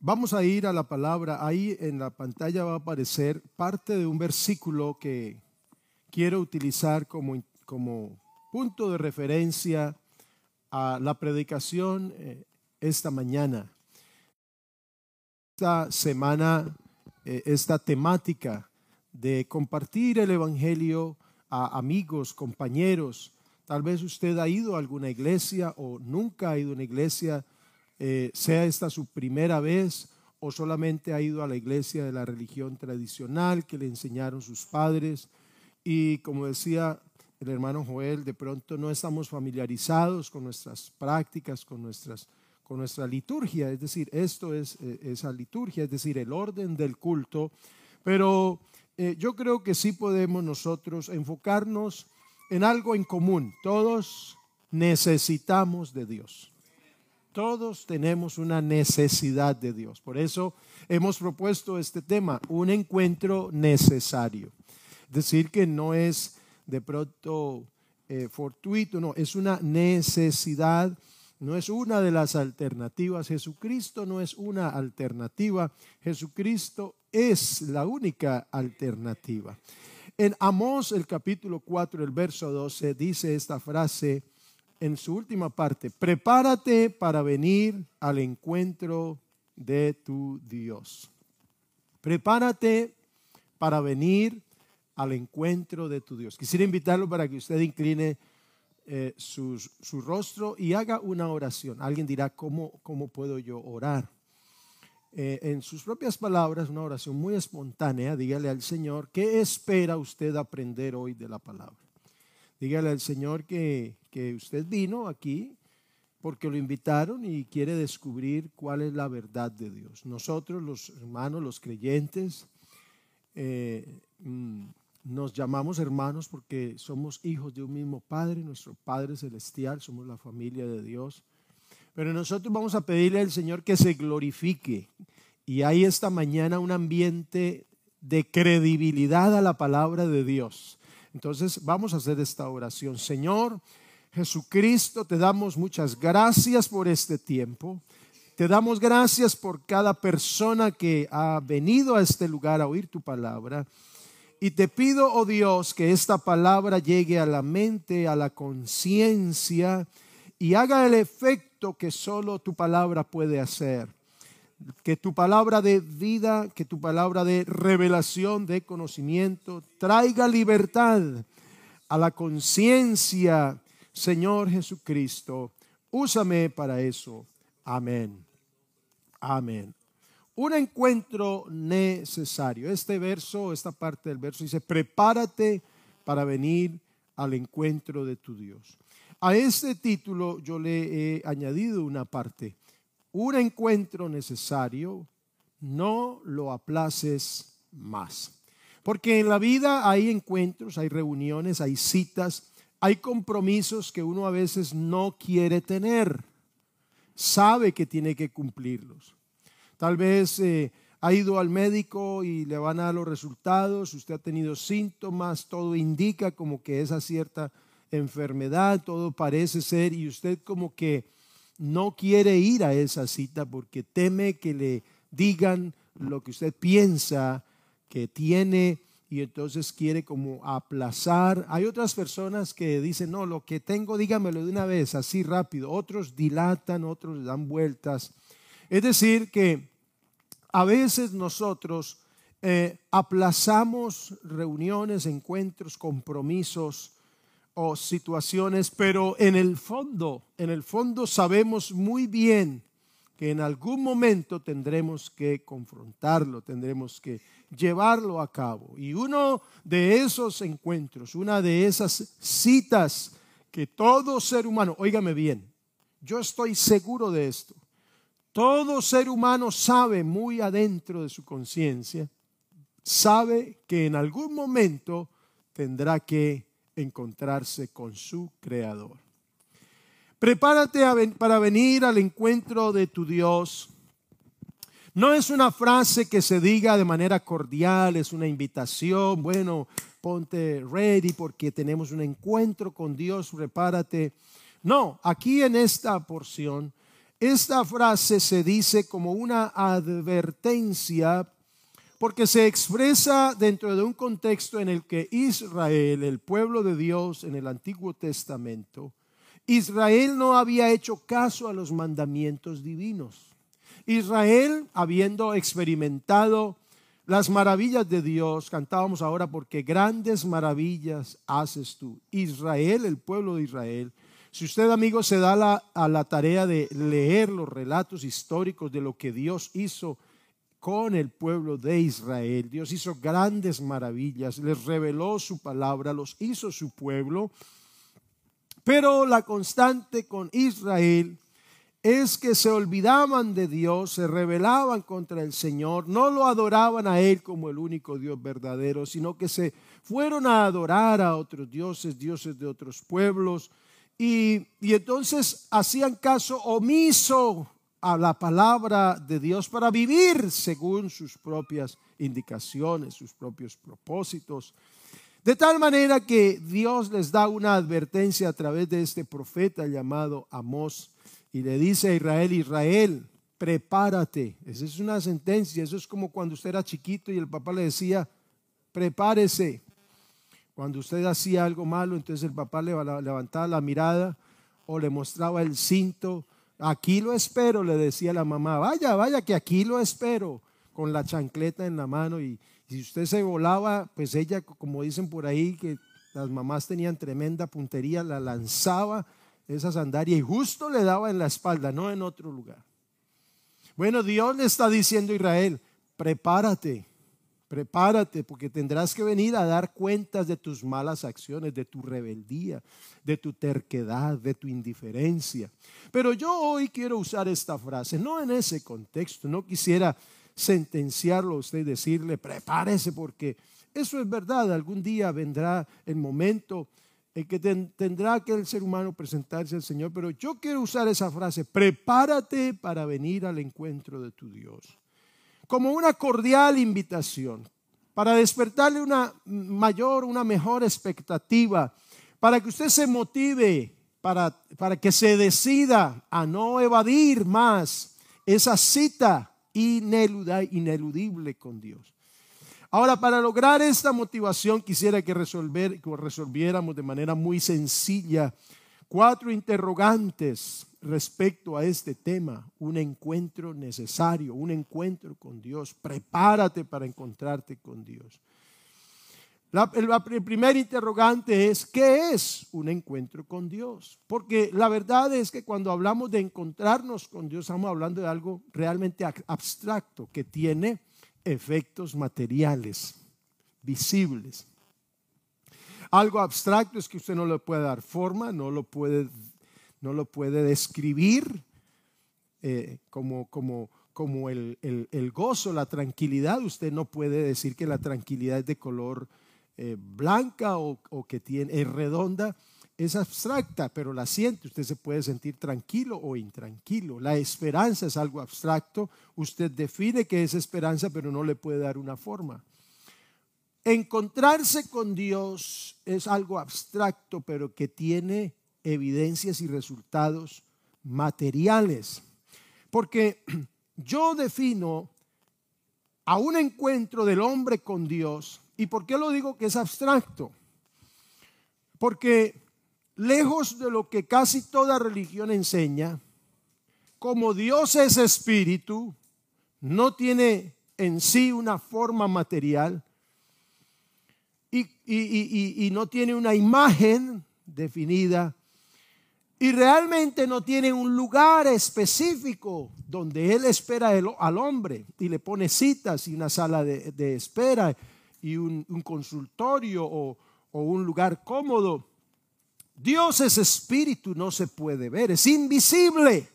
Vamos a ir a la palabra. Ahí en la pantalla va a aparecer parte de un versículo que quiero utilizar como, como punto de referencia a la predicación eh, esta mañana. Esta semana, eh, esta temática de compartir el Evangelio a amigos, compañeros. Tal vez usted ha ido a alguna iglesia o nunca ha ido a una iglesia eh, sea esta su primera vez o solamente ha ido a la iglesia de la religión tradicional que le enseñaron sus padres. Y como decía el hermano Joel, de pronto no estamos familiarizados con nuestras prácticas, con, nuestras, con nuestra liturgia. Es decir, esto es eh, esa liturgia, es decir, el orden del culto. Pero eh, yo creo que sí podemos nosotros enfocarnos en algo en común. Todos necesitamos de Dios. Todos tenemos una necesidad de Dios. Por eso hemos propuesto este tema, un encuentro necesario. Es decir, que no es de pronto eh, fortuito, no, es una necesidad, no es una de las alternativas. Jesucristo no es una alternativa, Jesucristo es la única alternativa. En Amós, el capítulo 4, el verso 12, dice esta frase, en su última parte, prepárate para venir al encuentro de tu Dios. Prepárate para venir al encuentro de tu Dios. Quisiera invitarlo para que usted incline eh, su, rostro y haga una oración. Alguien dirá, ¿cómo, cómo puedo yo orar? Eh, en sus propias palabras, una oración muy espontánea, dígale al Señor, ¿qué espera usted aprender hoy de la palabra? Dígale al Señor que, usted vino aquí porque lo invitaron y quiere descubrir cuál es la verdad de Dios. Nosotros, los hermanos, los creyentes, eh, mm, nos llamamos hermanos porque somos hijos de un mismo Padre, nuestro Padre Celestial, somos la familia de Dios. Pero nosotros vamos a pedirle al Señor que se glorifique. Y hay esta mañana un ambiente de credibilidad a la palabra de Dios. Entonces vamos a hacer esta oración. Señor Jesucristo, te damos muchas gracias por este tiempo. Te damos gracias por cada persona que ha venido a este lugar a oír tu palabra. Y te pido, oh Dios, que esta palabra llegue a la mente, a la conciencia y haga el efecto que solo tu palabra puede hacer que tu palabra de vida, que tu palabra de revelación, de conocimiento, traiga libertad a la conciencia, Señor Jesucristo. Úsame para eso. Amén. Amén. Un encuentro necesario. Este verso, esta parte del verso dice, prepárate para venir al encuentro de tu Dios. A este título yo le he añadido una parte un encuentro necesario, no lo aplaces más. Porque en la vida hay encuentros, hay reuniones, hay citas, hay compromisos que uno a veces no quiere tener. Sabe que tiene que cumplirlos. Tal vez eh, ha ido al médico y le van a dar los resultados, usted ha tenido síntomas, todo indica como que esa cierta enfermedad, todo parece ser, y usted como que no quiere ir a esa cita porque teme que le digan lo que usted piensa que tiene y entonces quiere como aplazar. Hay otras personas que dicen, no, lo que tengo dígamelo de una vez, así rápido. Otros dilatan, otros dan vueltas. Es decir, que a veces nosotros eh, aplazamos reuniones, encuentros, compromisos o situaciones, pero en el fondo, en el fondo sabemos muy bien que en algún momento tendremos que confrontarlo, tendremos que llevarlo a cabo. Y uno de esos encuentros, una de esas citas que todo ser humano, óigame bien, yo estoy seguro de esto, todo ser humano sabe muy adentro de su conciencia, sabe que en algún momento tendrá que encontrarse con su Creador. Prepárate para venir al encuentro de tu Dios. No es una frase que se diga de manera cordial, es una invitación, bueno, ponte ready porque tenemos un encuentro con Dios, prepárate. No, aquí en esta porción esta frase se dice como una advertencia porque se expresa dentro de un contexto en el que Israel, el pueblo de Dios en el Antiguo Testamento, Israel no había hecho caso a los mandamientos divinos. Israel, habiendo experimentado las maravillas de Dios, cantábamos ahora porque grandes maravillas haces tú. Israel, el pueblo de Israel, si usted, amigo, se da a la tarea de leer los relatos históricos de lo que Dios hizo con el pueblo de Israel, Dios hizo grandes maravillas, les reveló su palabra, los hizo su pueblo, pero la constante con Israel es que se olvidaban de Dios, se rebelaban contra el Señor, no lo adoraban a Él como el único Dios verdadero, sino que se fueron a adorar a otros dioses, dioses de otros pueblos, y, entonces hacían caso omiso a la palabra de Dios para vivir según sus propias indicaciones, sus propios propósitos. De tal manera que Dios les da una advertencia a través de este profeta llamado Amós y le dice a Israel, Israel, prepárate. Esa es una sentencia, eso es como cuando usted era chiquito y el papá le decía, prepárese. Cuando usted hacía algo malo, entonces el papá le levantaba la mirada o le mostraba el cinto. Aquí lo espero, le decía la mamá. Vaya, vaya, que aquí lo espero, con la chancleta en la mano. Y, si usted se volaba, pues ella, como dicen por ahí, que las mamás tenían tremenda puntería, la lanzaba esa sandalia y justo le daba en la espalda, no en otro lugar. Bueno, Dios le está diciendo a Israel, prepárate, Prepárate porque tendrás que venir a dar cuentas de tus malas acciones, de tu rebeldía, de tu terquedad, de tu indiferencia. Pero yo hoy quiero usar esta frase, no en ese contexto, no quisiera sentenciarlo a usted y decirle, prepárese porque eso es verdad, algún día vendrá el momento en que tendrá que el ser humano presentarse al Señor, pero yo quiero usar esa frase, prepárate para venir al encuentro de tu Dios como una cordial invitación para despertarle una mayor, una mejor expectativa, para que usted se motive, para, para que se decida a no evadir más esa cita ineludible con Dios. Ahora, para lograr esta motivación, quisiera que, resolver, que resolviéramos de manera muy sencilla cuatro interrogantes respecto a este tema, un encuentro necesario, un encuentro con Dios. Prepárate para encontrarte con Dios. el primer interrogante es, ¿qué es un encuentro con Dios? Porque la verdad es que cuando hablamos de encontrarnos con Dios, estamos hablando de algo realmente abstracto, que tiene efectos materiales, visibles. Algo abstracto es que usted no le puede dar forma, no lo puede no lo puede describir eh, como, como, como el, gozo, la tranquilidad. Usted no puede decir que la tranquilidad es de color eh, blanca o, que tiene, es redonda. Es abstracta, pero la siente. Usted se puede sentir tranquilo o intranquilo. La esperanza es algo abstracto. Usted define que es esperanza, pero no le puede dar una forma. Encontrarse con Dios es algo abstracto, pero que tiene evidencias y resultados materiales. Porque yo defino a un encuentro del hombre con Dios. ¿Y por qué lo digo que es abstracto? Porque lejos de lo que casi toda religión enseña, como Dios es espíritu, no tiene en sí una forma material y, y no tiene una imagen definida, y realmente no tiene un lugar específico donde Él espera al hombre y le pone citas y una sala de, espera y un, consultorio o, o un lugar cómodo. Dios es espíritu, no se puede ver, es invisible.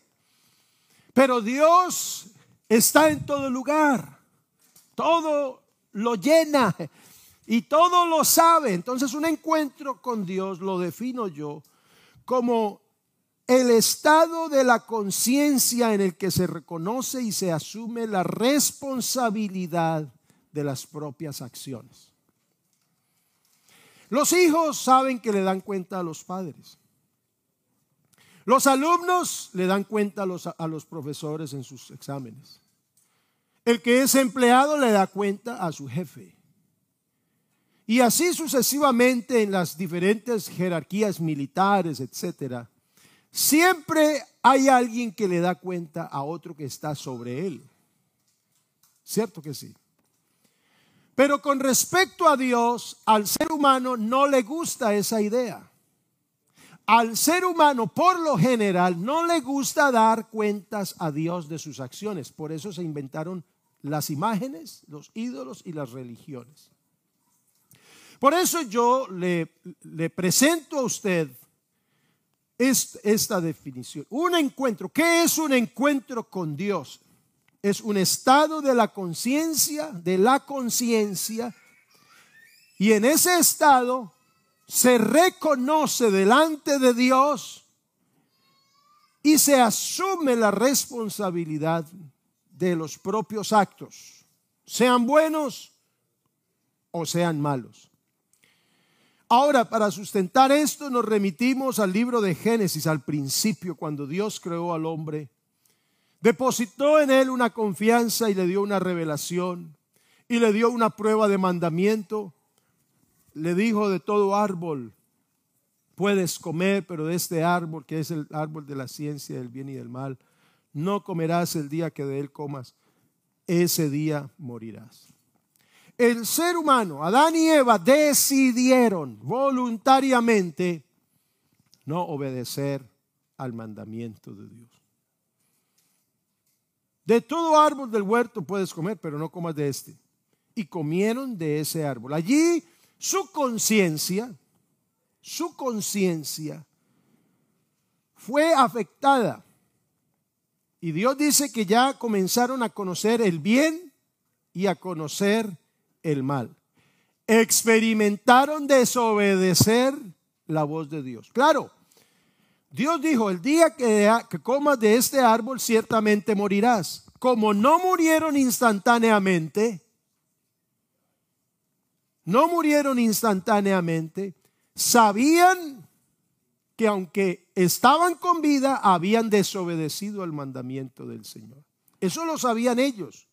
Pero Dios está en todo lugar, todo lo llena y todo lo sabe. Entonces un encuentro con Dios lo defino yo como el estado de la conciencia en el que se reconoce y se asume la responsabilidad de las propias acciones. Los hijos saben que le dan cuenta a los padres. Los alumnos le dan cuenta a los, a los profesores en sus exámenes. El que es empleado le da cuenta a su jefe. Y así sucesivamente en las diferentes jerarquías militares, etcétera. Siempre hay alguien que le da cuenta a otro que está sobre él. ¿Cierto que sí? Pero con respecto a Dios, al ser humano no le gusta esa idea. Al ser humano, por lo general, no le gusta dar cuentas a Dios de sus acciones. Por eso se inventaron las imágenes, los ídolos y las religiones. Por eso yo le, presento a usted esta definición. Un encuentro. ¿Qué es un encuentro con Dios? Es un estado de la conciencia, de la conciencia. Y en ese estado se reconoce delante de Dios y se asume la responsabilidad de los propios actos, sean buenos o sean malos. Ahora, para sustentar esto, nos remitimos al libro de Génesis, al principio, cuando Dios creó al hombre. Depositó en él una confianza y le dio una revelación y le dio una prueba de mandamiento. Le dijo de todo árbol puedes comer, pero de este árbol, que es el árbol de la ciencia del bien y del mal, no comerás el día que de él comas, ese día morirás. El ser humano, Adán y Eva, decidieron voluntariamente no obedecer al mandamiento de Dios. De todo árbol del huerto puedes comer, pero no comas de este. Y comieron de ese árbol. Allí su conciencia, su conciencia fue afectada y Dios dice que ya comenzaron a conocer el bien y a conocer el mal. Experimentaron desobedecer la voz de Dios. Claro, Dios dijo, el día que, que comas de este árbol ciertamente morirás. Como no murieron instantáneamente, no murieron instantáneamente, sabían que aunque estaban con vida, habían desobedecido el mandamiento del Señor. Eso lo sabían ellos.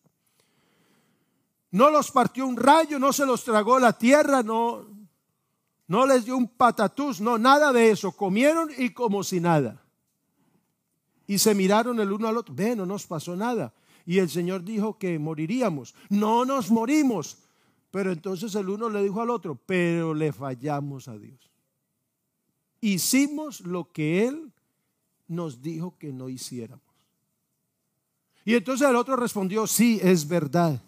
No los partió un rayo, no se los tragó la tierra, no, no les dio un patatús, no, nada de eso. Comieron y como si nada. Y se miraron el uno al otro. Ve, no nos pasó nada. Y el Señor dijo que moriríamos. No nos morimos. Pero entonces el uno le dijo al otro, pero le fallamos a Dios hicimos lo que Él nos dijo que no hiciéramos. Y entonces el otro respondió, sí, es verdad.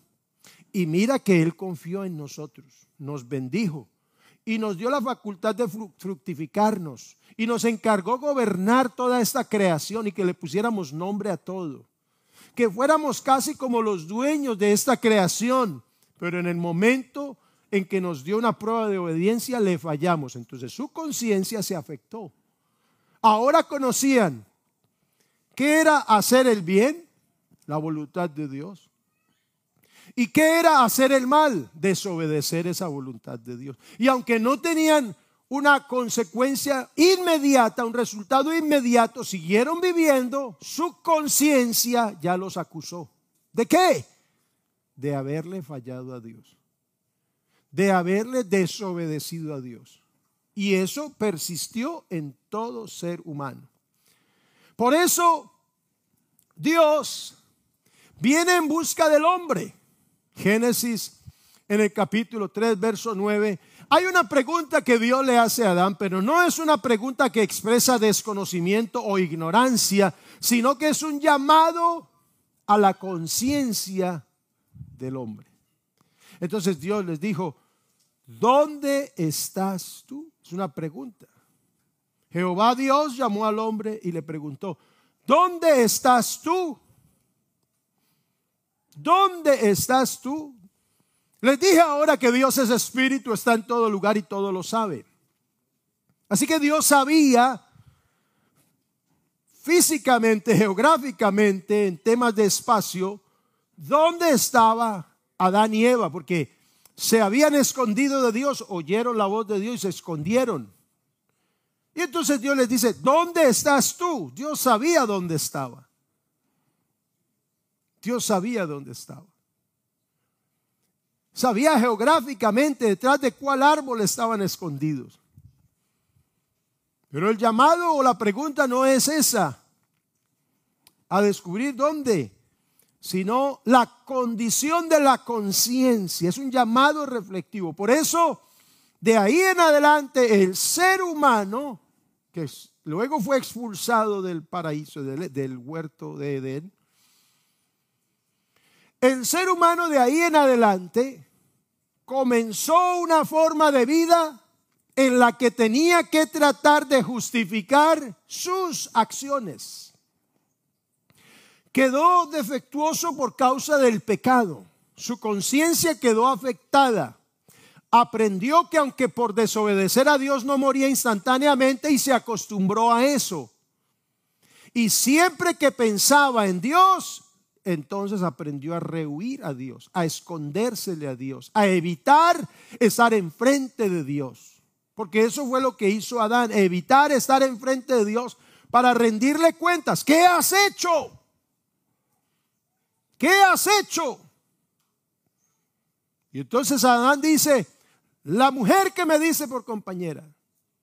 Y mira que Él confió en nosotros, nos bendijo y nos dio la facultad de fructificarnos y nos encargó gobernar toda esta creación y que le pusiéramos nombre a todo. Que fuéramos casi como los dueños de esta creación, pero en el momento en que nos dio una prueba de obediencia, le fallamos. Entonces su conciencia se afectó. Ahora conocían qué era hacer el bien, la voluntad de Dios. ¿Y qué era hacer el mal? Desobedecer esa voluntad de Dios. Y aunque no tenían una consecuencia inmediata, un resultado inmediato, siguieron viviendo, su conciencia ya los acusó. ¿De qué? De haberle fallado a Dios de haberle desobedecido a Dios. Y eso persistió en todo ser humano. Por eso Dios viene en busca del hombre. Génesis en el capítulo 3, verso 9. Hay una pregunta que Dios le hace a Adán, pero no es una pregunta que expresa desconocimiento o ignorancia, sino que es un llamado a la conciencia del hombre. Entonces Dios les dijo, ¿dónde estás tú? Es una pregunta. Jehová Dios llamó al hombre y le preguntó, ¿dónde estás tú? ¿Dónde estás tú? Les dije ahora que Dios es espíritu, está en todo lugar y todo lo sabe. Así que Dios sabía físicamente, geográficamente, en temas de espacio, dónde estaba Adán y Eva, porque se habían escondido de Dios, oyeron la voz de Dios y se escondieron. Y entonces Dios les dice, ¿dónde estás tú? Dios sabía dónde estaba. Dios sabía dónde estaba. Sabía geográficamente detrás de cuál árbol estaban escondidos. Pero el llamado o la pregunta no es esa, a descubrir dónde, sino la condición de la conciencia. Es un llamado reflectivo. Por eso, de ahí en adelante, el ser humano, que luego fue expulsado del paraíso, del, del huerto de Edén, el ser humano de ahí en adelante comenzó una forma de vida en la que tenía que tratar de justificar sus acciones. Quedó defectuoso por causa del pecado. Su conciencia quedó afectada. Aprendió que aunque por desobedecer a Dios no moría instantáneamente y se acostumbró a eso. Y siempre que pensaba en Dios, entonces aprendió a rehuir a Dios, a escondérsele a Dios, a evitar estar enfrente de Dios. Porque eso fue lo que hizo Adán, evitar estar enfrente de Dios para rendirle cuentas. ¿Qué has hecho? ¿Qué has hecho? Y entonces Adán dice, la mujer que me dice por compañera,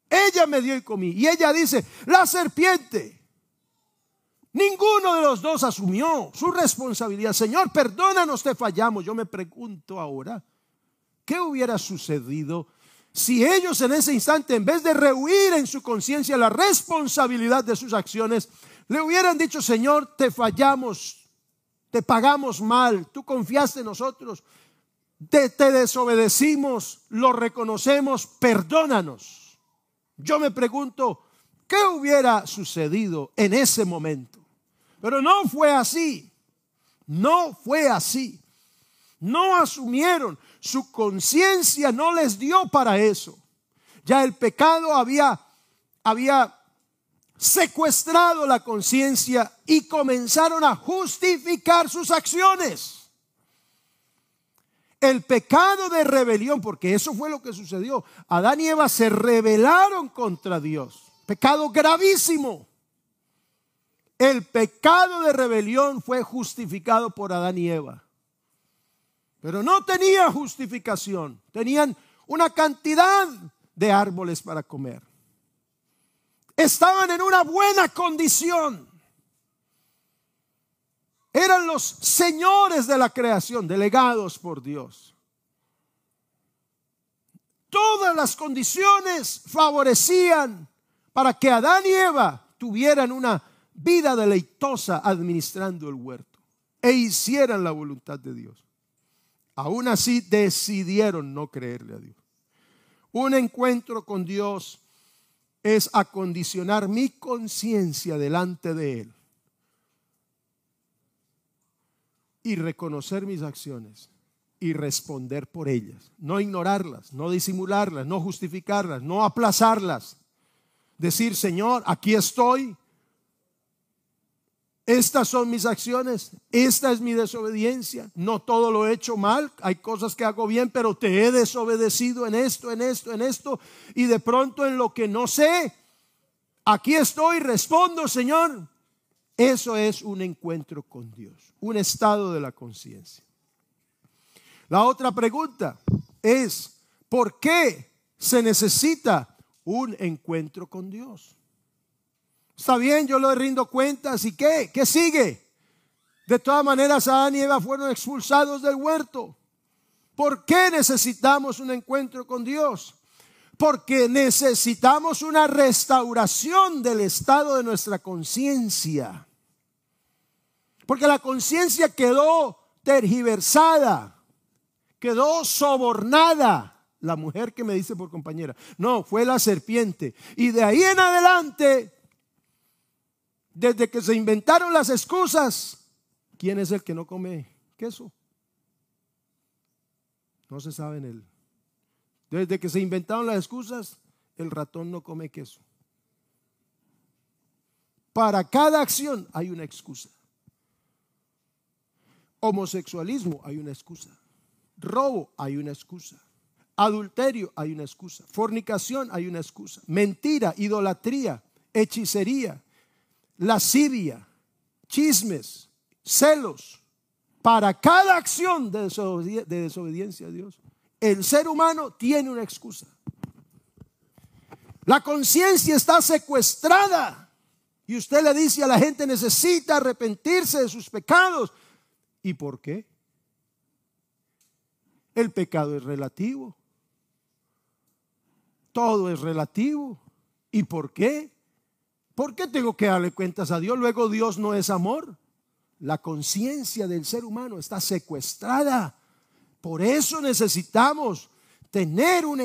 ella me dio y comí. Y ella dice, la serpiente. Ninguno de los dos asumió su responsabilidad. Señor, perdónanos, te fallamos. Yo me pregunto ahora, ¿qué hubiera sucedido si ellos en ese instante, en vez de rehuir en su conciencia la responsabilidad de sus acciones, le hubieran dicho, Señor, te fallamos, te pagamos mal, tú confiaste en nosotros, te, te desobedecimos, lo reconocemos, perdónanos. Yo me pregunto, ¿qué hubiera sucedido en ese momento? Pero no fue así. No fue así. No asumieron. Su conciencia no les dio para eso. Ya el pecado había, había secuestrado la conciencia y comenzaron a justificar sus acciones. El pecado de rebelión, porque eso fue lo que sucedió. Adán y Eva se rebelaron contra Dios. Pecado gravísimo. El pecado de rebelión fue justificado por Adán y Eva. Pero no tenía justificación. Tenían una cantidad de árboles para comer. Estaban en una buena condición. Eran los señores de la creación, delegados por Dios. Todas las condiciones favorecían para que Adán y Eva tuvieran una vida deleitosa administrando el huerto e hicieran la voluntad de Dios. Aún así decidieron no creerle a Dios. Un encuentro con Dios es acondicionar mi conciencia delante de Él y reconocer mis acciones y responder por ellas. No ignorarlas, no disimularlas, no justificarlas, no aplazarlas. Decir, Señor, aquí estoy, estas son mis acciones, esta es mi desobediencia. No todo lo he hecho mal, hay cosas que hago bien, pero te he desobedecido en esto, en esto, en esto. Y de pronto en lo que no sé, aquí estoy, respondo, Señor. Eso es un encuentro con Dios, un estado de la conciencia. La otra pregunta es, ¿por qué se necesita un encuentro con Dios? Está bien, yo le rindo cuentas. ¿Y qué? ¿Qué sigue? De todas maneras, Adán y Eva fueron expulsados del huerto. ¿Por qué necesitamos un encuentro con Dios? Porque necesitamos una restauración del estado de nuestra conciencia. Porque la conciencia quedó tergiversada, quedó sobornada. La mujer que me dice por compañera, no, fue la serpiente. Y de ahí en adelante desde que se inventaron las excusas, ¿quién es el que no come queso? No se sabe en él. Desde que se inventaron las excusas, el ratón no come queso. Para cada acción hay una excusa. Homosexualismo hay una excusa. Robo hay una excusa. Adulterio, hay una excusa. Fornicación, hay una excusa. Mentira, idolatría, hechicería, lascivia, chismes, celos. Para cada acción de desobediencia a Dios, el ser humano tiene una excusa. La conciencia está secuestrada. Y usted le dice a la gente necesita arrepentirse de sus pecados. ¿Y por qué? El pecado es relativo. Todo es relativo. ¿Y por qué? ¿Por qué tengo que darle cuentas a Dios? Luego Dios no es amor. La conciencia del ser humano está secuestrada. Por eso necesitamos tener un,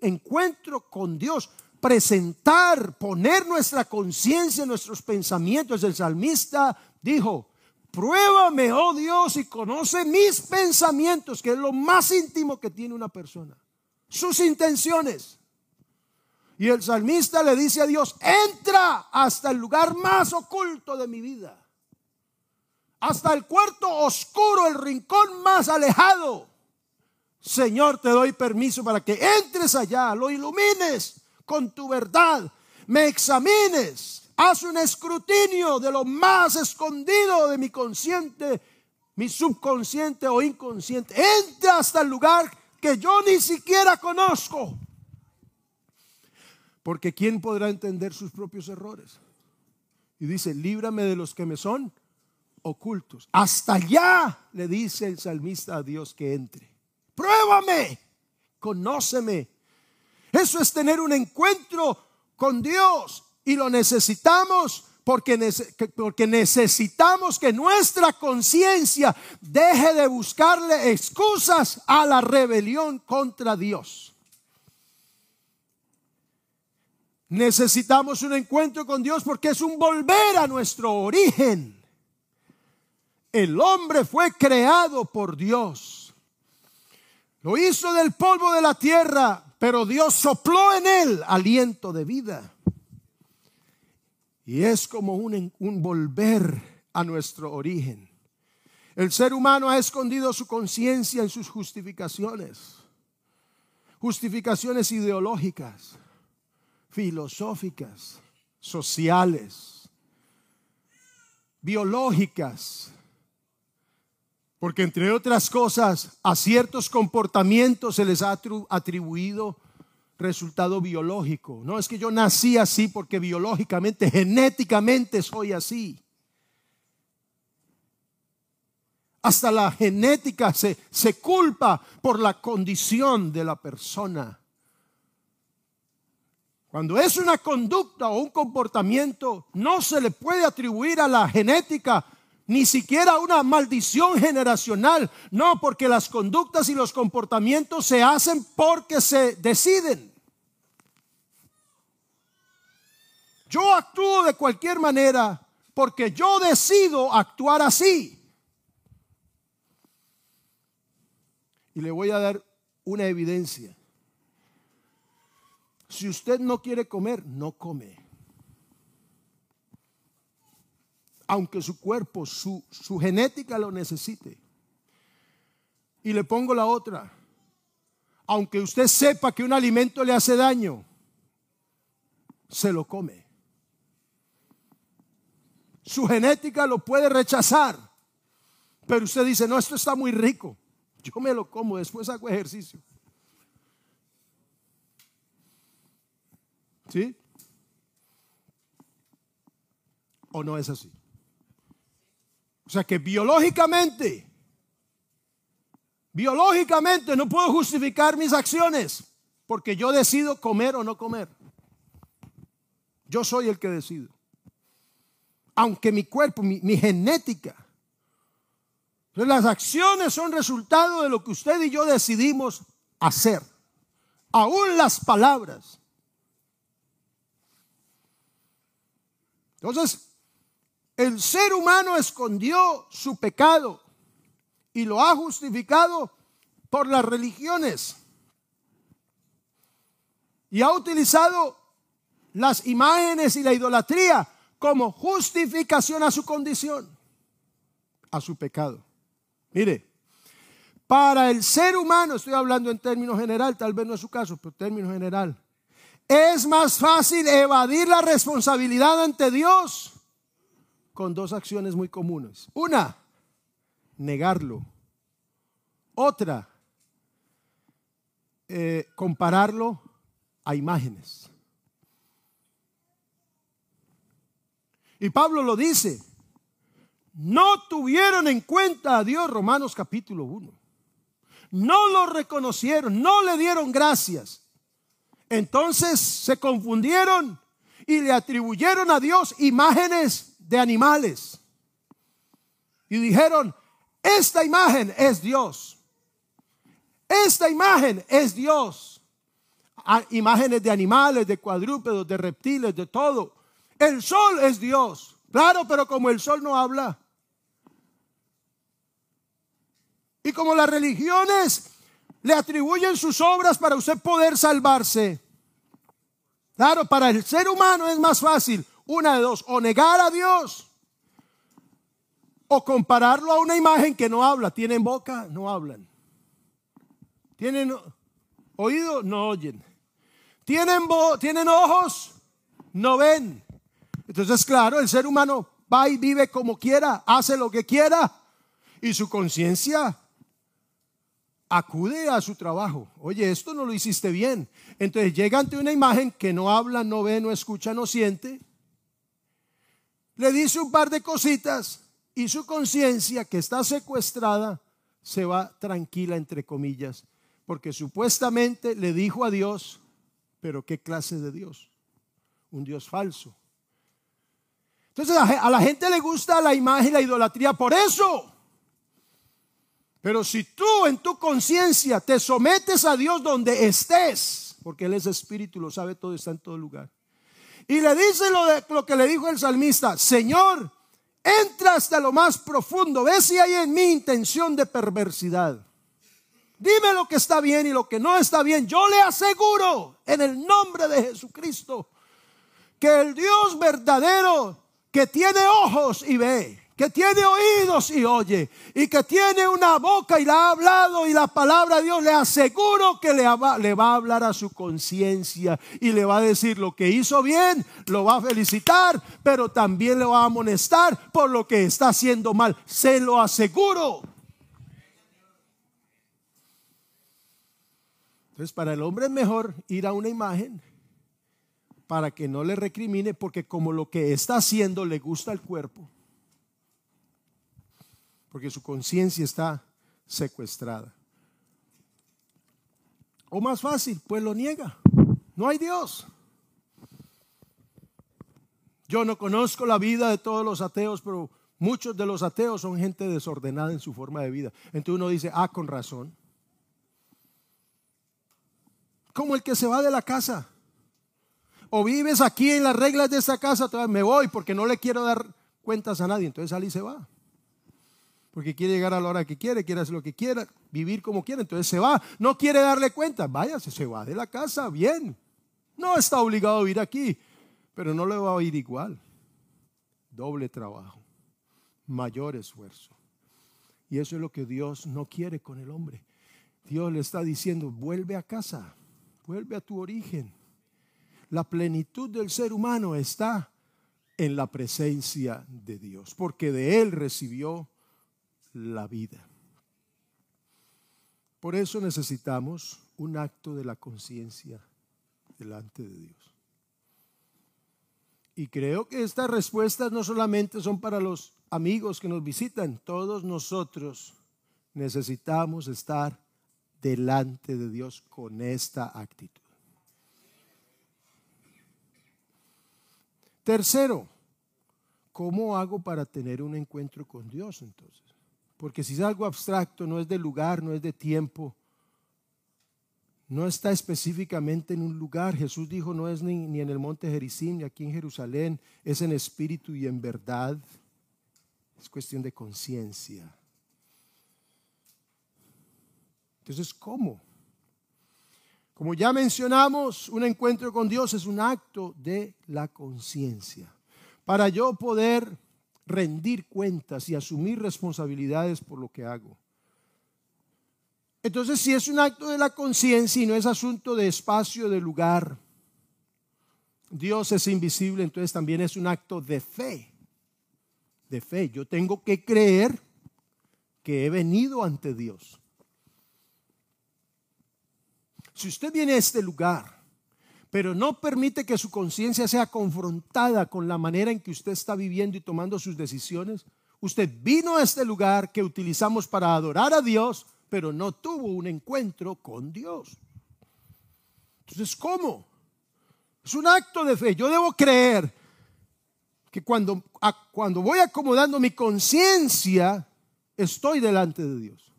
encuentro con Dios, presentar, poner nuestra conciencia, nuestros pensamientos. El salmista dijo, pruébame, oh Dios, y conoce mis pensamientos, que es lo más íntimo que tiene una persona. Sus intenciones. Y el salmista le dice a Dios, entra hasta el lugar más oculto de mi vida. Hasta el cuarto oscuro, el rincón más alejado. Señor, te doy permiso para que entres allá, lo ilumines con tu verdad, me examines Haz un escrutinio de lo más escondido de mi consciente, mi subconsciente o inconsciente. Entra hasta el lugar que yo ni siquiera conozco. Porque ¿quién podrá entender sus propios errores? Y dice, líbrame de los que me son ocultos. Hasta allá le dice el salmista a Dios que entre. Pruébame, conóceme. Eso es tener un encuentro con Dios. Y lo necesitamos porque, porque necesitamos que nuestra conciencia deje de buscarle excusas a la rebelión contra Dios. Necesitamos un encuentro con Dios porque es un volver a nuestro origen. El hombre fue creado por Dios. Lo hizo del polvo de la tierra, pero Dios sopló en él aliento de vida. Y es como un, un volver a nuestro origen. El ser humano ha escondido su conciencia en sus justificaciones. Justificaciones ideológicas, filosóficas, sociales, biológicas. Porque entre otras cosas, a ciertos comportamientos se les ha atribuido resultado biológico. No es que yo nací así porque biológicamente, genéticamente soy así. Hasta la genética se, se culpa por la condición de la persona. Cuando es una conducta o un comportamiento, no se le puede atribuir a la genética ni siquiera una maldición generacional. No, porque las conductas y los comportamientos se hacen porque se deciden. Yo actúo de cualquier manera porque yo decido actuar así. Y le voy a dar una evidencia. Si usted no quiere comer, no come. Aunque su cuerpo, su, su genética lo necesite. Y le pongo la otra. Aunque usted sepa que un alimento le hace daño, se lo come. Su genética lo puede rechazar. Pero usted dice, no, esto está muy rico. Yo me lo como, después hago ejercicio. ¿Sí? ¿O no es así? O sea que biológicamente, biológicamente no puedo justificar mis acciones porque yo decido comer o no comer. Yo soy el que decido aunque mi cuerpo, mi, genética. las acciones son resultado de lo que usted y yo decidimos hacer. Aún las palabras. Entonces, el ser humano escondió su pecado y lo ha justificado por las religiones. Y ha utilizado las imágenes y la idolatría como justificación a su condición, a su pecado. Mire, Para el ser humano, estoy hablando en términos general, tal vez no es su caso, pero en términos general, es más fácil evadir la responsabilidad ante Dios con dos acciones muy comunes. Una, negarlo. Otra, eh, compararlo a imágenes. Y Pablo lo dice, no tuvieron en cuenta a Dios, Romanos capítulo 1. No lo reconocieron, no le dieron gracias. Entonces se confundieron y le atribuyeron a Dios imágenes de animales. Y dijeron, esta imagen es Dios. Esta imagen es Dios. imágenes de animales, de cuadrúpedos, de reptiles, de todo. El sol es Dios. Claro, pero como el sol no habla. Y como las religiones le atribuyen sus obras para usted poder salvarse. Claro, para el ser humano es más fácil una de dos, o negar a Dios o compararlo a una imagen que no habla. Tienen boca, no hablan. Tienen oído, no oyen. Tienen, tienen ojos, no ven. Entonces, claro, el ser humano va y vive como quiera, hace lo que quiera y su conciencia acude a su trabajo. Oye, esto no lo hiciste bien. Entonces llega ante una imagen que no habla, no ve, no escucha, no siente. Le dice un par de cositas y su conciencia, que está secuestrada, se va tranquila, entre comillas, porque supuestamente le dijo a Dios, pero ¿qué clase de Dios? Un Dios falso. Entonces a la gente le gusta la imagen y la idolatría por eso. Pero si tú en tu conciencia te sometes a Dios donde estés, porque Él es espíritu, lo sabe todo, está en todo lugar. Y le dice lo, de, lo que le dijo el salmista, Señor, entra hasta lo más profundo, ve si hay en mí intención de perversidad. Dime lo que está bien y lo que no está bien. Yo le aseguro en el nombre de Jesucristo que el Dios verdadero que tiene ojos y ve, que tiene oídos y oye, y que tiene una boca y la ha hablado y la palabra de Dios, le aseguro que le va, le va a hablar a su conciencia y le va a decir lo que hizo bien, lo va a felicitar, pero también le va a amonestar por lo que está haciendo mal. Se lo aseguro. Entonces, para el hombre es mejor ir a una imagen para que no le recrimine, porque como lo que está haciendo le gusta al cuerpo, porque su conciencia está secuestrada. O más fácil, pues lo niega. No hay Dios. Yo no conozco la vida de todos los ateos, pero muchos de los ateos son gente desordenada en su forma de vida. Entonces uno dice, ah, con razón. Como el que se va de la casa o vives aquí en las reglas de esta casa, me voy porque no le quiero dar cuentas a nadie. Entonces sale y se va. Porque quiere llegar a la hora que quiere, quiere hacer lo que quiera, vivir como quiere. Entonces se va. No quiere darle cuenta. Váyase, se va de la casa. Bien. No está obligado a vivir aquí. Pero no le va a ir igual. Doble trabajo. Mayor esfuerzo. Y eso es lo que Dios no quiere con el hombre. Dios le está diciendo, vuelve a casa. Vuelve a tu origen la plenitud del ser humano está en la presencia de Dios, porque de Él recibió la vida. Por eso necesitamos un acto de la conciencia delante de Dios. Y creo que estas respuestas no solamente son para los amigos que nos visitan, todos nosotros necesitamos estar delante de Dios con esta actitud. Tercero, ¿cómo hago para tener un encuentro con Dios entonces? Porque si es algo abstracto, no es de lugar, no es de tiempo, no está específicamente en un lugar. Jesús dijo, no es ni, en el monte Jericín, ni aquí en Jerusalén, es en espíritu y en verdad. Es cuestión de conciencia. Entonces, ¿cómo? Como ya mencionamos, un encuentro con Dios es un acto de la conciencia. Para yo poder rendir cuentas y asumir responsabilidades por lo que hago. Entonces, si es un acto de la conciencia y no es asunto de espacio, de lugar, Dios es invisible, entonces también es un acto de fe. De fe. Yo tengo que creer que he venido ante Dios. Si usted viene a este lugar, pero no permite que su conciencia sea confrontada con la manera en que usted está viviendo y tomando sus decisiones, usted vino a este lugar que utilizamos para adorar a Dios, pero no tuvo un encuentro con Dios. Entonces, ¿cómo? Es un acto de fe. Yo debo creer que cuando, cuando voy acomodando mi conciencia, estoy delante de Dios.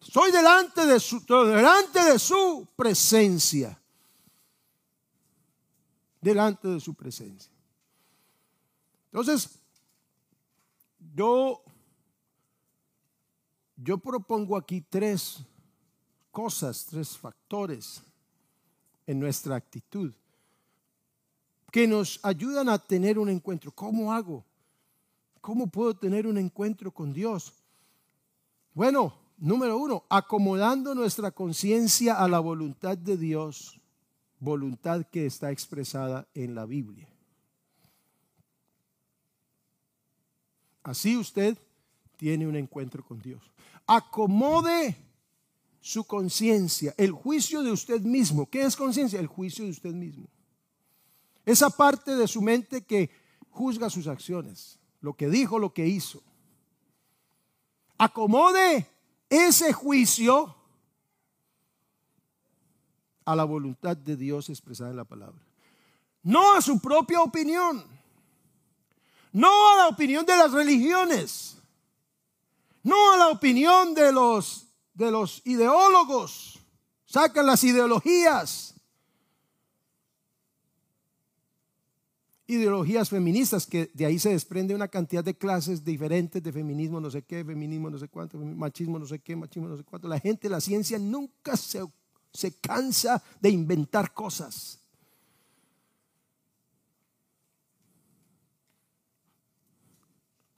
Estoy delante de su, delante de su presencia. Delante de su presencia. Entonces, yo yo propongo aquí tres cosas, tres factores en nuestra actitud que nos ayudan a tener un encuentro. ¿Cómo hago? ¿Cómo puedo tener un encuentro con Dios? Bueno, número uno, acomodando nuestra conciencia a la voluntad de Dios, voluntad que está expresada en la Biblia. Así usted tiene un encuentro con Dios. Acomode su conciencia, el juicio de usted mismo. ¿Qué es conciencia? El juicio de usted mismo. Esa parte de su mente que juzga sus acciones, lo que dijo, lo que hizo. Acomode ese juicio a la voluntad de Dios expresada en la palabra. No a su propia opinión. No a la opinión de las religiones no a la opinión de los, de los ideólogos. Sacan las ideologías. Ideologías feministas, que de ahí se desprende una cantidad de clases diferentes de feminismo, no sé qué, feminismo, no sé cuánto, machismo, no sé qué, machismo, no sé cuánto. La gente, la ciencia nunca se, se cansa de inventar cosas.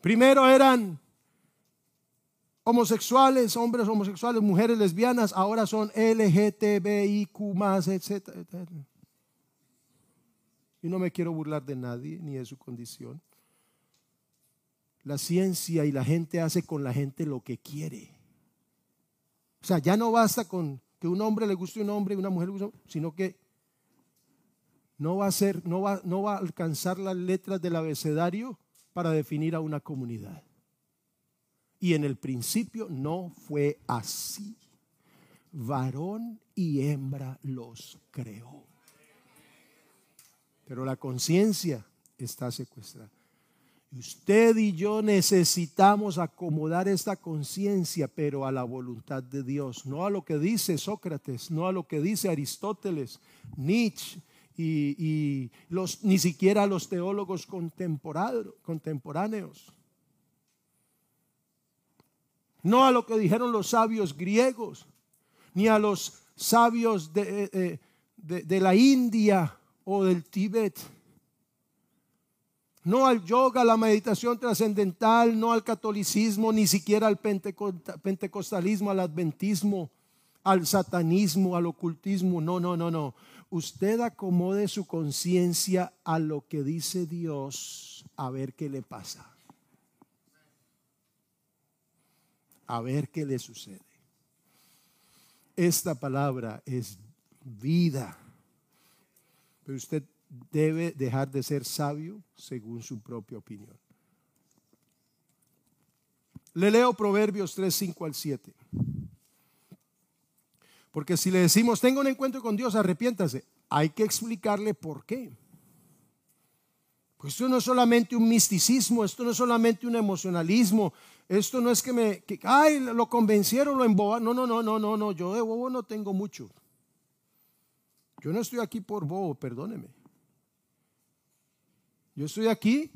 Primero eran homosexuales, hombres homosexuales, mujeres lesbianas, ahora son LGTBIQ etc. Y no me quiero burlar de nadie ni de su condición. La ciencia y la gente hace con la gente lo que quiere. O sea, ya no basta con que un hombre le guste un hombre y una mujer le guste, sino que no va a ser, no va, no va a alcanzar las letras del abecedario para definir a una comunidad. Y en el principio no fue así. Varón y hembra los creó. Pero la conciencia está secuestrada. Usted y yo necesitamos acomodar esta conciencia, pero a la voluntad de Dios, no a lo que dice Sócrates, no a lo que dice Aristóteles, Nietzsche y, los, ni siquiera a los teólogos contemporáneos no a lo que dijeron los sabios griegos, ni a los sabios de, eh, de, la India o del Tíbet. No al yoga, a la meditación trascendental, no al catolicismo, ni siquiera al pentecostalismo, al adventismo, al satanismo, al ocultismo. No, no, no, no. Usted acomode su conciencia a lo que dice Dios, a ver qué le pasa. a ver qué le sucede. Esta palabra es vida. Pero usted debe dejar de ser sabio según su propia opinión. Le leo Proverbios 3, 5 al 7. Porque si le decimos, tenga un encuentro con Dios, arrepiéntase, hay que explicarle por qué. Pues esto no es solamente un misticismo, esto no es solamente un emocionalismo, esto no es que me, ay, lo convencieron, lo embobaron. No, no, no, no, no, no, yo de bobo no tengo mucho. Yo no estoy aquí por bobo, perdóneme. Yo estoy aquí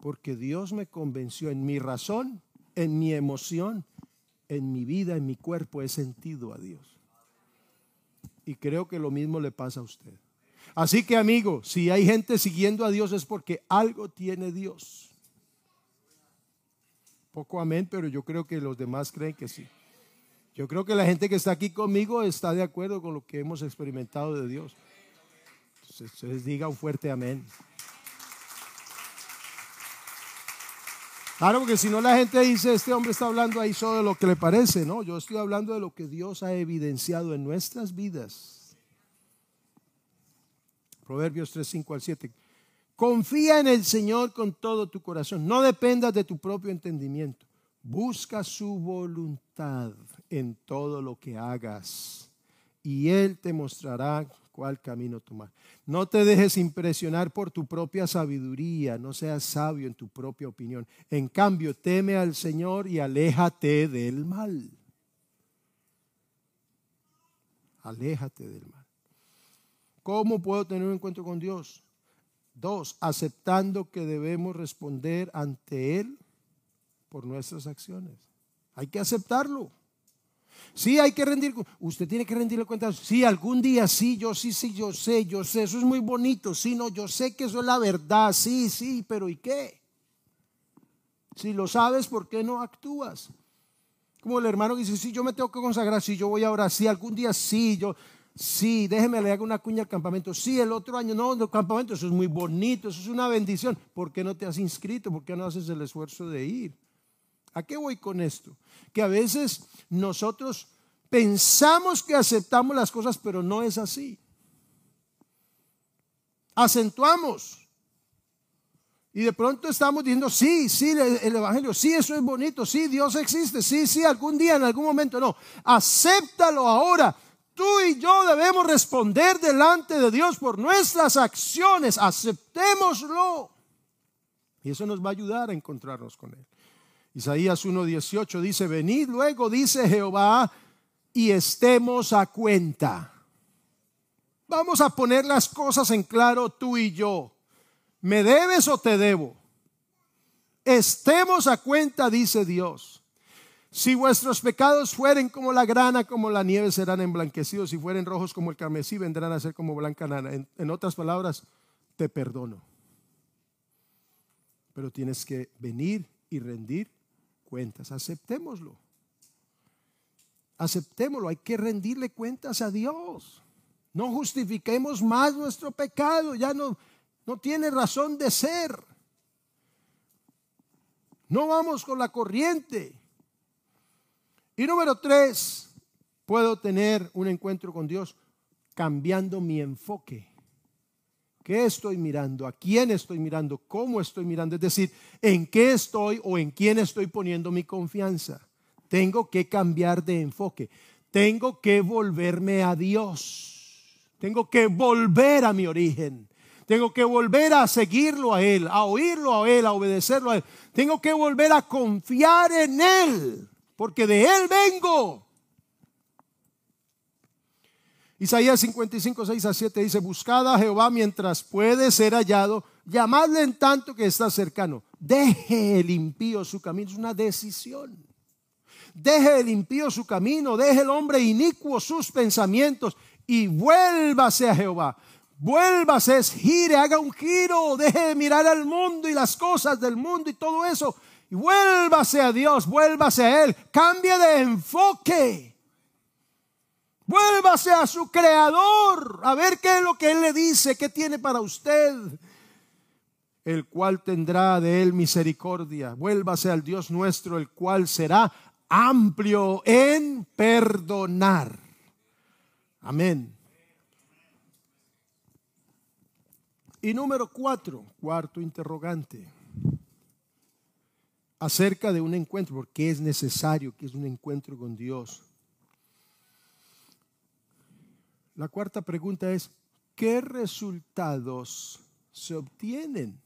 porque Dios me convenció en mi razón, en mi emoción, en mi vida, en mi cuerpo, he sentido a Dios. Y creo que lo mismo le pasa a usted. Así que amigo, si hay gente siguiendo a Dios es porque algo tiene Dios. Poco amén, pero yo creo que los demás creen que sí. Yo creo que la gente que está aquí conmigo está de acuerdo con lo que hemos experimentado de Dios. Entonces, diga un fuerte amén. Claro, porque si no la gente dice, este hombre está hablando ahí solo de lo que le parece, ¿no? Yo estoy hablando de lo que Dios ha evidenciado en nuestras vidas. Proverbios 3, 5 al 7. Confía en el Señor con todo tu corazón. No dependas de tu propio entendimiento. Busca su voluntad en todo lo que hagas y Él te mostrará cuál camino tomar. No te dejes impresionar por tu propia sabiduría, no seas sabio en tu propia opinión. En cambio, teme al Señor y aléjate del mal. Aléjate del mal. ¿Cómo puedo tener un encuentro con Dios? Dos, aceptando que debemos responder ante Él por nuestras acciones. Hay que aceptarlo. Sí, hay que rendir. Usted tiene que rendirle cuenta. Sí, algún día sí, yo sí, sí, yo sé, yo sé. Eso es muy bonito. Sí, no, yo sé que eso es la verdad. Sí, sí, pero ¿y qué? Si lo sabes, ¿por qué no actúas? Como el hermano que dice, sí, yo me tengo que consagrar, sí, yo voy ahora, sí, algún día sí, yo, sí, déjeme le hago una cuña al campamento, sí, el otro año, no, el campamento, eso es muy bonito, eso es una bendición. ¿Por qué no te has inscrito? ¿Por qué no haces el esfuerzo de ir? ¿A qué voy con esto? Que a veces nosotros pensamos que aceptamos las cosas, pero no es así. Acentuamos. Y de pronto estamos diciendo, sí, sí, el, Evangelio, sí, eso es bonito, sí, Dios existe, sí, sí, algún día, en algún momento, no. Acéptalo ahora. Tú y yo debemos responder delante de Dios por nuestras acciones. Aceptémoslo. Y eso nos va a ayudar a encontrarnos con Él. Isaías 1.18 dice, venid luego, dice Jehová, y estemos a cuenta. Vamos a poner las cosas en claro tú y yo. ¿Me debes o te debo? Estemos a cuenta, dice Dios. Si vuestros pecados fueren como la grana, como la nieve, serán emblanquecidos. Si fueren rojos como el carmesí, vendrán a ser como blanca nana. En, en otras palabras, te perdono. Pero tienes que venir y rendir cuentas. Aceptémoslo. Aceptémoslo. Hay que rendirle cuentas a Dios. No justifiquemos más nuestro pecado. Ya no, no tiene razón de ser. No vamos con la corriente. Y número tres, puedo tener un encuentro con Dios cambiando mi enfoque. ¿Qué estoy mirando? ¿A quién estoy mirando? ¿Cómo estoy mirando? Es decir, ¿en qué estoy o en quién estoy poniendo mi confianza? Tengo que cambiar de enfoque. Tengo que volverme a Dios. Tengo que volver a mi origen. Tengo que volver a seguirlo a Él, a oírlo a Él, a obedecerlo a Él. Tengo que volver a confiar en Él, porque de Él vengo. Isaías 55, 6 a 7 dice, buscad a Jehová mientras puede ser hallado, llamadle en tanto que está cercano. Deje el impío su camino, es una decisión. Deje el impío su camino, deje el hombre inicuo sus pensamientos y vuélvase a Jehová. Vuélvase, gire, haga un giro, deje de mirar al mundo y las cosas del mundo y todo eso. Y vuélvase a Dios, vuélvase a Él, cambie de enfoque. Vuélvase a su creador a ver qué es lo que Él le dice, qué tiene para usted, el cual tendrá de Él misericordia. Vuélvase al Dios nuestro, el cual será amplio en perdonar. Amén. Y número cuatro, cuarto interrogante, acerca de un encuentro, porque es necesario que es un encuentro con Dios. La cuarta pregunta es, ¿qué resultados se obtienen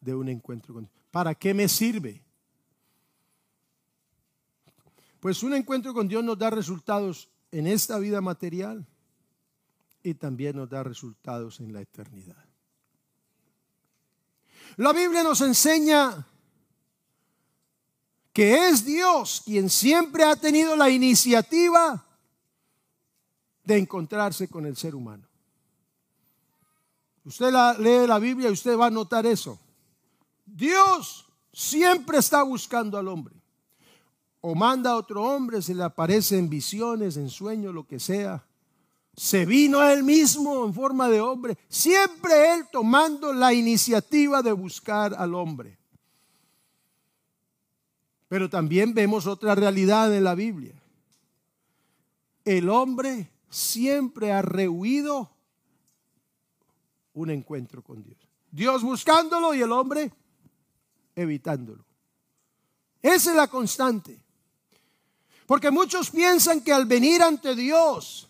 de un encuentro con Dios? ¿Para qué me sirve? Pues un encuentro con Dios nos da resultados en esta vida material y también nos da resultados en la eternidad. La Biblia nos enseña que es Dios quien siempre ha tenido la iniciativa de encontrarse con el ser humano. Usted lee la Biblia y usted va a notar eso. Dios siempre está buscando al hombre. o manda a otro hombre, se le aparece en visiones, en sueños, lo que sea. Se vino a él mismo en forma de hombre, siempre él tomando la iniciativa de buscar al hombre. Pero también vemos otra realidad en la Biblia. El hombre siempre ha rehuido un encuentro con Dios. Dios buscándolo y el hombre evitándolo. Esa es la constante. Porque muchos piensan que al venir ante Dios,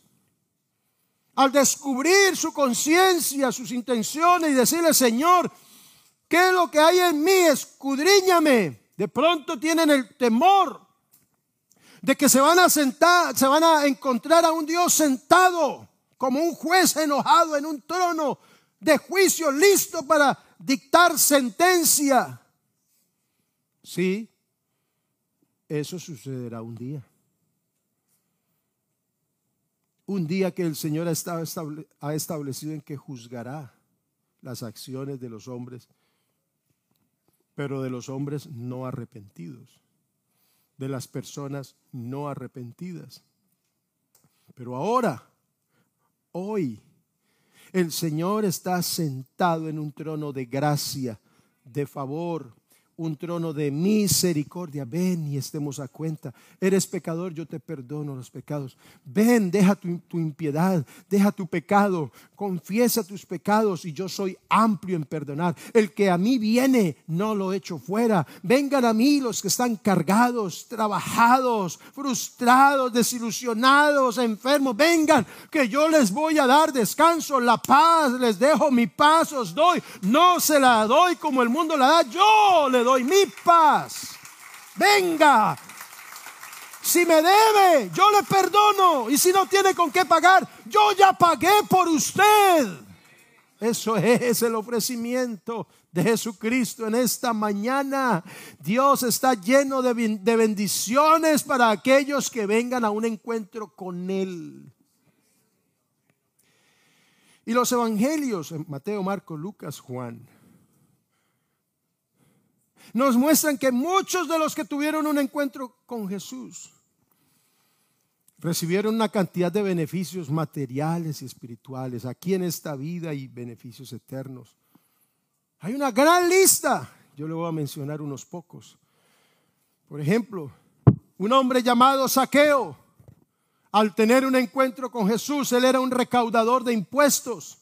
al descubrir su conciencia, sus intenciones y decirle, Señor, ¿qué es lo que hay en mí? Escudriñame. De pronto tienen el temor de que se van a sentar, se van a encontrar a un Dios sentado como un juez enojado en un trono de juicio listo para dictar sentencia. Sí, eso sucederá un día un día que el Señor ha establecido en que juzgará las acciones de los hombres, pero de los hombres no arrepentidos, de las personas no arrepentidas. Pero ahora, hoy, el Señor está sentado en un trono de gracia, de favor, un trono de misericordia. Ven y estemos a cuenta. Eres pecador, yo te perdono los pecados. Ven, deja tu, impiedad, deja tu pecado, confiesa tus pecados y yo soy amplio en perdonar. El que a mí viene, no lo echo fuera. Vengan a mí los que están cargados, trabajados, frustrados, desilusionados, enfermos. Vengan, que yo les voy a dar descanso, la paz, les dejo mi paz, os doy. No se la doy como el mundo la da, yo doy mi paz. Venga. Si me debe, yo le perdono. Y si no tiene con qué pagar, yo ya pagué por usted. Eso es el ofrecimiento de Jesucristo en esta mañana. Dios está lleno de, bendiciones para aquellos que vengan a un encuentro con Él. Y los evangelios, Mateo, Marco, Lucas, Juan, nos muestran que muchos de los que tuvieron un encuentro con Jesús recibieron una cantidad de beneficios materiales y espirituales aquí en esta vida y beneficios eternos. Hay una gran lista, yo le voy a mencionar unos pocos. Por ejemplo, un hombre llamado Saqueo, al tener un encuentro con Jesús, él era un recaudador de impuestos,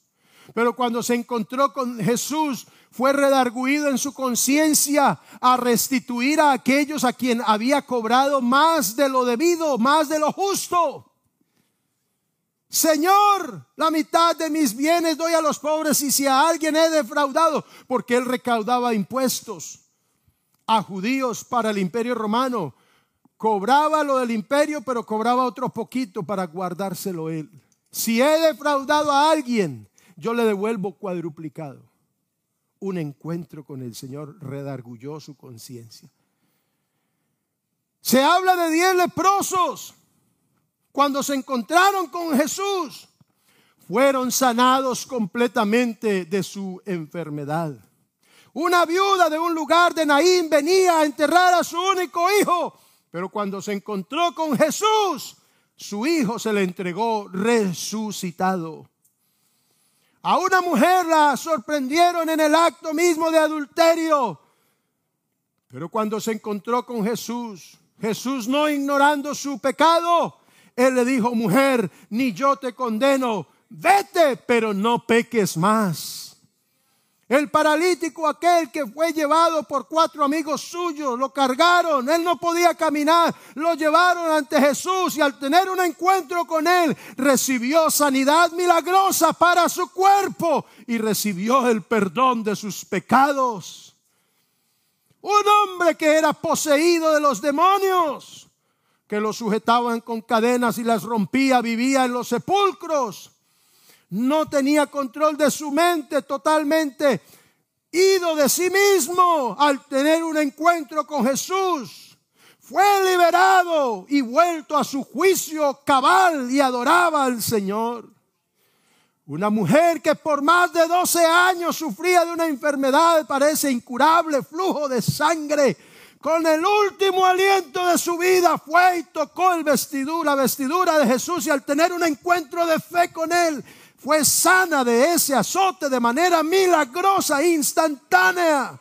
pero cuando se encontró con Jesús, fue redarguido en su conciencia a restituir a aquellos a quien había cobrado más de lo debido, más de lo justo. Señor, la mitad de mis bienes doy a los pobres y si a alguien he defraudado, porque él recaudaba impuestos a judíos para el imperio romano, cobraba lo del imperio, pero cobraba otro poquito para guardárselo él. Si he defraudado a alguien, yo le devuelvo cuadruplicado un encuentro con el Señor redargulló su conciencia. Se habla de diez leprosos. Cuando se encontraron con Jesús, fueron sanados completamente de su enfermedad. Una viuda de un lugar de Naín venía a enterrar a su único hijo, pero cuando se encontró con Jesús, su hijo se le entregó resucitado. A una mujer la sorprendieron en el acto mismo de adulterio. Pero cuando se encontró con Jesús, Jesús no ignorando su pecado, él le dijo, mujer, ni yo te condeno, vete, pero no peques más. El paralítico aquel que fue llevado por cuatro amigos suyos, lo cargaron, él no podía caminar, lo llevaron ante Jesús y al tener un encuentro con él recibió sanidad milagrosa para su cuerpo y recibió el perdón de sus pecados. Un hombre que era poseído de los demonios, que lo sujetaban con cadenas y las rompía, vivía en los sepulcros no tenía control de su mente totalmente ido de sí mismo al tener un encuentro con Jesús. Fue liberado y vuelto a su juicio cabal y adoraba al Señor. Una mujer que por más de 12 años sufría de una enfermedad, parece incurable, flujo de sangre, con el último aliento de su vida fue y tocó el vestidura, vestidura de Jesús y al tener un encuentro de fe con él, fue sana de ese azote de manera milagrosa, instantánea.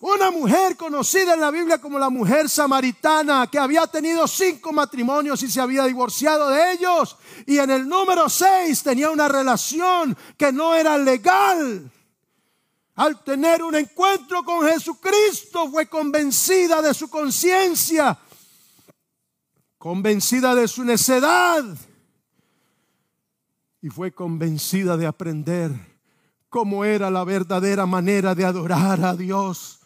Una mujer conocida en la Biblia como la mujer samaritana que había tenido cinco matrimonios y se había divorciado de ellos. Y en el número seis tenía una relación que no era legal. Al tener un encuentro con Jesucristo fue convencida de su conciencia, convencida de su necedad y fue convencida de aprender cómo era la verdadera manera de adorar a Dios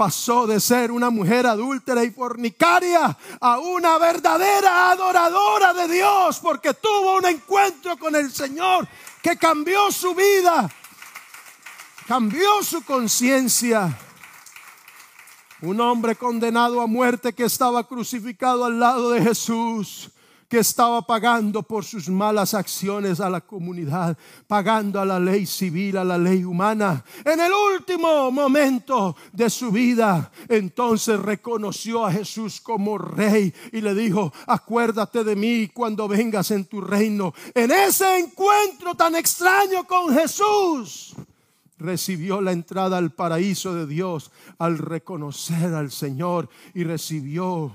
pasó de ser una mujer adúltera y fornicaria a una verdadera adoradora de Dios porque tuvo un encuentro con el Señor que cambió su vida, cambió su conciencia. Un hombre condenado a muerte que estaba crucificado al lado de Jesús que estaba pagando por sus malas acciones a la comunidad, pagando a la ley civil, a la ley humana. En el último momento de su vida, entonces reconoció a Jesús como rey y le dijo, acuérdate de mí cuando vengas en tu reino. En ese encuentro tan extraño con Jesús, recibió la entrada al paraíso de Dios al reconocer al Señor y recibió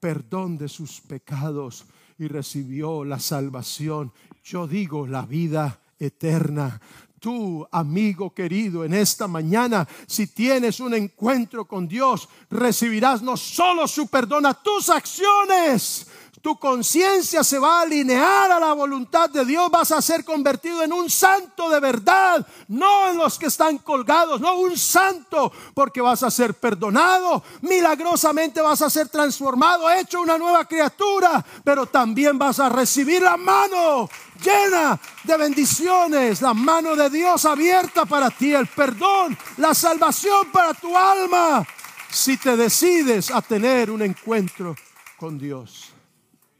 perdón de sus pecados y recibió la salvación. Yo digo la vida eterna. Tú, amigo querido, en esta mañana, si tienes un encuentro con Dios, recibirás no solo su perdón a tus acciones, tu conciencia se va a alinear a la voluntad de Dios, vas a ser convertido en un santo de verdad, no en los que están colgados, no un santo, porque vas a ser perdonado, milagrosamente vas a ser transformado, hecho una nueva criatura, pero también vas a recibir la mano llena de bendiciones, la mano de Dios abierta para ti, el perdón, la salvación para tu alma, si te decides a tener un encuentro con Dios.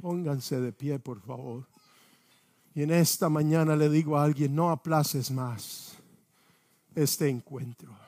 Pónganse de pie, por favor. Y en esta mañana le digo a alguien, no aplaces más este encuentro.